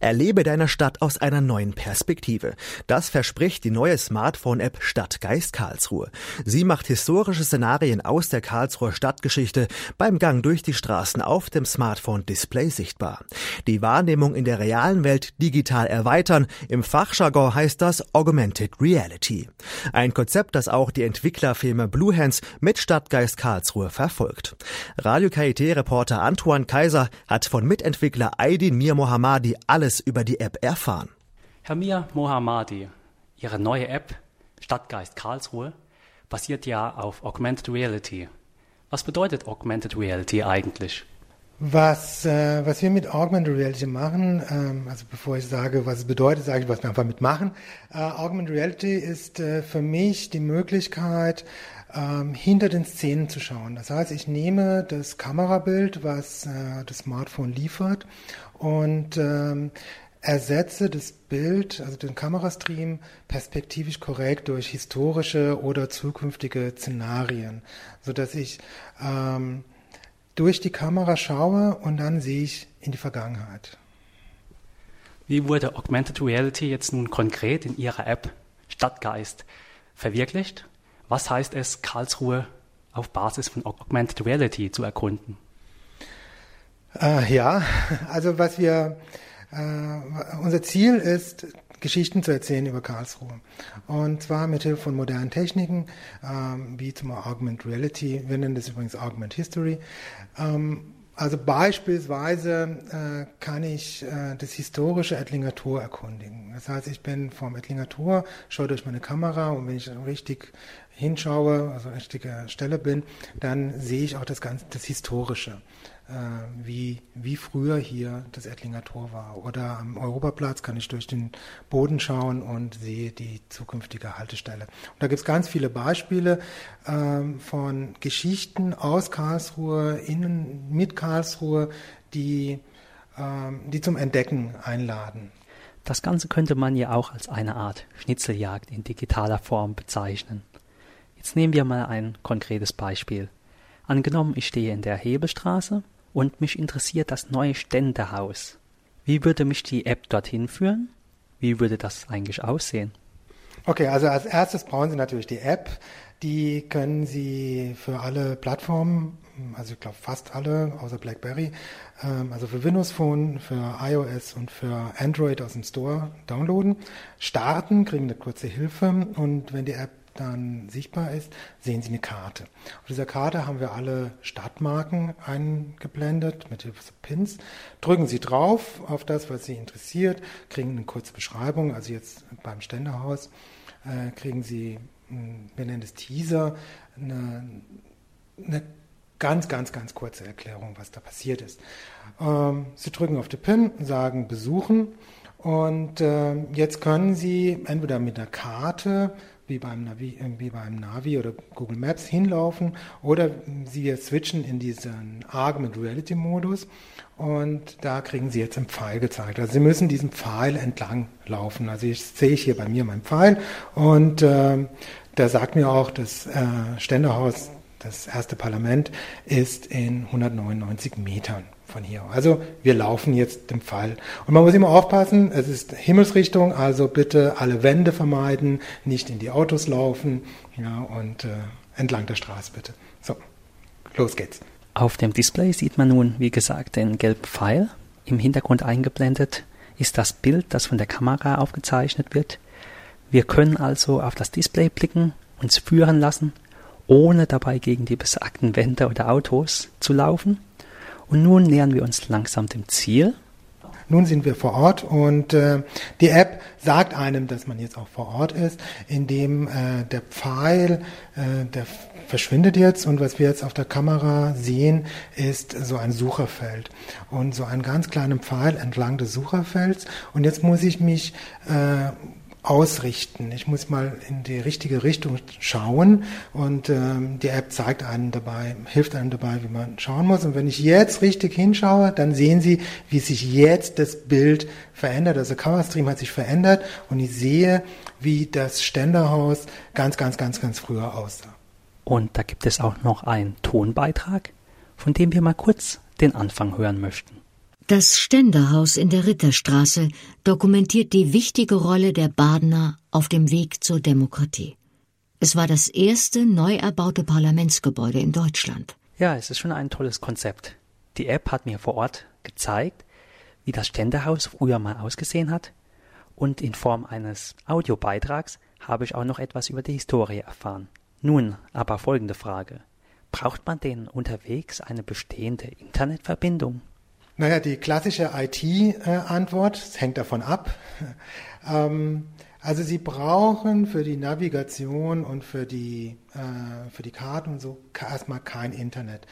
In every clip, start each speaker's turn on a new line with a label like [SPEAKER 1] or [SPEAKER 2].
[SPEAKER 1] Erlebe deine Stadt aus einer neuen Perspektive. Das verspricht die neue Smartphone-App Stadtgeist Karlsruhe. Sie macht historische Szenarien aus der Karlsruher Stadtgeschichte beim Gang durch die Straßen auf dem Smartphone-Display sichtbar. Die Wahrnehmung in der realen Welt digital erweitern. Im Fachjargon heißt das Augmented Reality. Ein Konzept, das auch die Entwicklerfirma Bluehands mit Stadtgeist Karlsruhe verfolgt. Radio KIT-Reporter Antoine Kaiser hat von Mitentwickler Aydin Mir Mohammadi alles alles über die App erfahren.
[SPEAKER 2] Herr Mir Mohammadi, Ihre neue App Stadtgeist Karlsruhe basiert ja auf Augmented Reality. Was bedeutet Augmented Reality eigentlich?
[SPEAKER 3] Was, äh, was wir mit Augmented Reality machen, ähm, also bevor ich sage, was es bedeutet, sage ich, was wir einfach mitmachen. Äh, Augmented Reality ist äh, für mich die Möglichkeit, ähm, hinter den Szenen zu schauen. Das heißt, ich nehme das Kamerabild, was äh, das Smartphone liefert, und ähm, ersetze das Bild, also den Kamerastream, perspektivisch korrekt durch historische oder zukünftige Szenarien, so dass ich ähm, durch die Kamera schaue und dann sehe ich in die Vergangenheit.
[SPEAKER 2] Wie wurde Augmented Reality jetzt nun konkret in Ihrer App Stadtgeist verwirklicht? Was heißt es, Karlsruhe auf Basis von Augmented Reality zu erkunden?
[SPEAKER 3] Äh, ja, also was wir, äh, unser Ziel ist, Geschichten zu erzählen über Karlsruhe. Und zwar mit Hilfe von modernen Techniken, ähm, wie zum Augment Reality, wir nennen das übrigens Augment History. Ähm, also beispielsweise äh, kann ich äh, das historische Ettlinger Tor erkundigen. Das heißt, ich bin vom Ettlinger Tor, schaue durch meine Kamera und wenn ich richtig hinschaue, also richtige Stelle bin, dann sehe ich auch das ganze, das Historische wie, wie früher hier das Ettlinger Tor war. Oder am Europaplatz kann ich durch den Boden schauen und sehe die zukünftige Haltestelle. Und da gibt es ganz viele Beispiele ähm, von Geschichten aus Karlsruhe, innen mit Karlsruhe, die, ähm, die zum Entdecken einladen.
[SPEAKER 2] Das Ganze könnte man ja auch als eine Art Schnitzeljagd in digitaler Form bezeichnen. Jetzt nehmen wir mal ein konkretes Beispiel. Angenommen, ich stehe in der Hebelstraße und mich interessiert das neue Ständehaus. Wie würde mich die App dorthin führen? Wie würde das eigentlich aussehen?
[SPEAKER 3] Okay, also als erstes brauchen Sie natürlich die App. Die können Sie für alle Plattformen, also ich glaube fast alle, außer BlackBerry, ähm, also für Windows Phone, für iOS und für Android aus dem Store downloaden, starten, kriegen eine kurze Hilfe und wenn die App dann sichtbar ist, sehen Sie eine Karte. Auf dieser Karte haben wir alle Stadtmarken eingeblendet mit Hilfe von Pins. Drücken Sie drauf auf das, was Sie interessiert, kriegen eine kurze Beschreibung. Also jetzt beim Ständehaus äh, kriegen Sie, hm, wir nennen es Teaser, eine, eine ganz, ganz, ganz kurze Erklärung, was da passiert ist. Ähm, Sie drücken auf den Pin, sagen besuchen und äh, jetzt können Sie entweder mit der Karte wie beim, Navi, wie beim Navi oder Google Maps hinlaufen oder Sie switchen in diesen Argument Reality Modus und da kriegen Sie jetzt einen Pfeil gezeigt. Also Sie müssen diesen Pfeil entlang laufen. Also ich sehe ich hier bei mir meinen Pfeil und äh, der sagt mir auch, das äh, Ständehaus, das erste Parlament, ist in 199 Metern von hier. Also wir laufen jetzt dem Fall. Und man muss immer aufpassen, es ist Himmelsrichtung, also bitte alle Wände vermeiden, nicht in die Autos laufen ja, und äh, entlang der Straße bitte. So, los geht's.
[SPEAKER 2] Auf dem Display sieht man nun, wie gesagt, den gelben Pfeil. Im Hintergrund eingeblendet ist das Bild, das von der Kamera aufgezeichnet wird. Wir können also auf das Display blicken, uns führen lassen, ohne dabei gegen die besagten Wände oder Autos zu laufen und nun nähern wir uns langsam dem Ziel.
[SPEAKER 3] Nun sind wir vor Ort und äh, die App sagt einem, dass man jetzt auch vor Ort ist, indem äh, der Pfeil, äh, der verschwindet jetzt und was wir jetzt auf der Kamera sehen, ist so ein Sucherfeld und so einen ganz kleinen Pfeil entlang des Sucherfelds und jetzt muss ich mich äh, ausrichten. Ich muss mal in die richtige Richtung schauen und ähm, die App zeigt einem dabei, hilft einem dabei, wie man schauen muss. Und wenn ich jetzt richtig hinschaue, dann sehen Sie, wie sich jetzt das Bild verändert. Also Coverstream hat sich verändert und ich sehe, wie das Ständerhaus ganz, ganz, ganz, ganz früher aussah.
[SPEAKER 2] Und da gibt es auch noch einen Tonbeitrag, von dem wir mal kurz den Anfang hören möchten.
[SPEAKER 4] Das Ständerhaus in der Ritterstraße dokumentiert die wichtige Rolle der Badener auf dem Weg zur Demokratie. Es war das erste neu erbaute Parlamentsgebäude in Deutschland.
[SPEAKER 2] Ja, es ist schon ein tolles Konzept. Die App hat mir vor Ort gezeigt, wie das Ständerhaus früher mal ausgesehen hat und in Form eines Audiobeitrags habe ich auch noch etwas über die Historie erfahren. Nun aber folgende Frage. Braucht man denn unterwegs eine bestehende Internetverbindung?
[SPEAKER 3] Naja, die klassische IT-Antwort, es hängt davon ab. Ähm, also Sie brauchen für die Navigation und für die, äh, für die Karten und so erstmal kein Internet.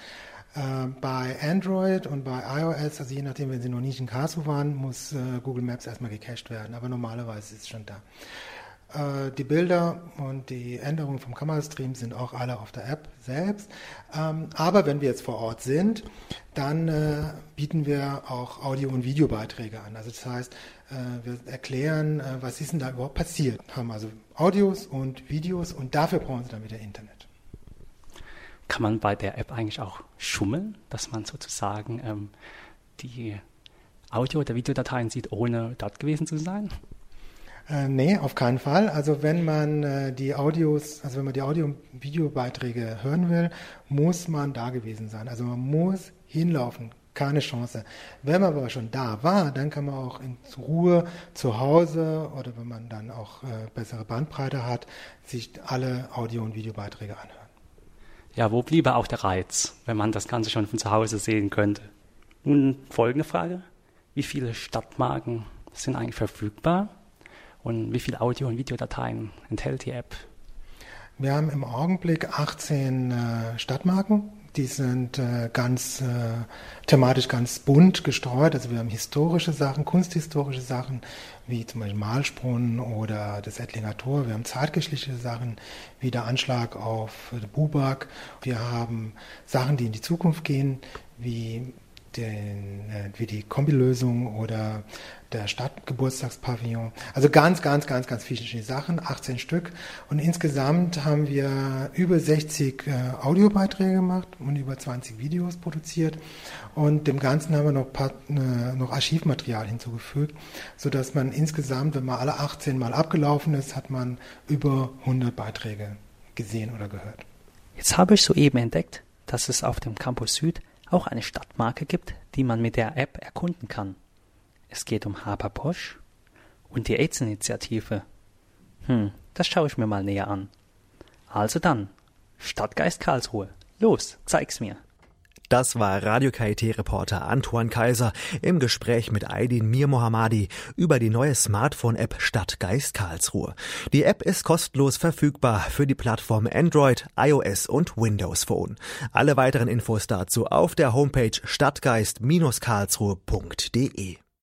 [SPEAKER 3] Äh, bei Android und bei iOS, also je nachdem, wenn Sie noch nicht in Karlsruhe waren, muss äh, Google Maps erstmal gecached werden, aber normalerweise ist es schon da. Äh, die Bilder und die Änderungen vom Kamerastream sind auch alle auf der App selbst. Ähm, aber wenn wir jetzt vor Ort sind, dann äh, bieten wir auch Audio- und Videobeiträge an. Also das heißt, äh, wir erklären, was ist denn da überhaupt passiert. Haben also Audios und Videos und dafür brauchen Sie dann wieder Internet.
[SPEAKER 2] Kann man bei der App eigentlich auch schummeln, dass man sozusagen ähm, die Audio- oder Videodateien sieht, ohne dort gewesen zu sein?
[SPEAKER 3] Äh, nee, auf keinen Fall. Also wenn man äh, die Audios, also wenn man die Audio- und Videobeiträge hören will, muss man da gewesen sein. Also man muss hinlaufen, keine Chance. Wenn man aber schon da war, dann kann man auch in Ruhe zu Hause oder wenn man dann auch äh, bessere Bandbreite hat, sich alle Audio- und Videobeiträge anhören.
[SPEAKER 2] Ja, wo bliebe auch der Reiz, wenn man das Ganze schon von zu Hause sehen könnte? Nun folgende Frage. Wie viele Stadtmarken sind eigentlich verfügbar? Und wie viele Audio- und Videodateien enthält die App?
[SPEAKER 3] Wir haben im Augenblick 18 äh, Stadtmarken. Die sind äh, ganz äh, thematisch ganz bunt gestreut. Also wir haben historische Sachen, kunsthistorische Sachen, wie zum Beispiel Malsprung oder das Ettlinger Tor. Wir haben zeitgeschichtliche Sachen, wie der Anschlag auf Bubak. Wir haben Sachen, die in die Zukunft gehen, wie den, äh, wie die Kombilösung oder der Stadtgeburtstagspavillon. Also ganz, ganz, ganz, ganz viele Sachen, 18 Stück. Und insgesamt haben wir über 60 äh, Audiobeiträge gemacht und über 20 Videos produziert. Und dem Ganzen haben wir noch, paar, äh, noch Archivmaterial hinzugefügt, sodass man insgesamt, wenn man alle 18 Mal abgelaufen ist, hat man über 100 Beiträge gesehen oder gehört.
[SPEAKER 2] Jetzt habe ich soeben entdeckt, dass es auf dem Campus Süd auch eine Stadtmarke gibt, die man mit der App erkunden kann. Es geht um Haber Bosch und die AIDS-Initiative. Hm, das schaue ich mir mal näher an. Also dann, Stadtgeist Karlsruhe. Los, zeig's mir.
[SPEAKER 1] Das war Radio KIT-Reporter Antoine Kaiser im Gespräch mit Aydin Mir Mohammadi über die neue Smartphone-App Stadtgeist Karlsruhe. Die App ist kostenlos verfügbar für die Plattform Android, iOS und Windows Phone. Alle weiteren Infos dazu auf der Homepage stadtgeist-karlsruhe.de.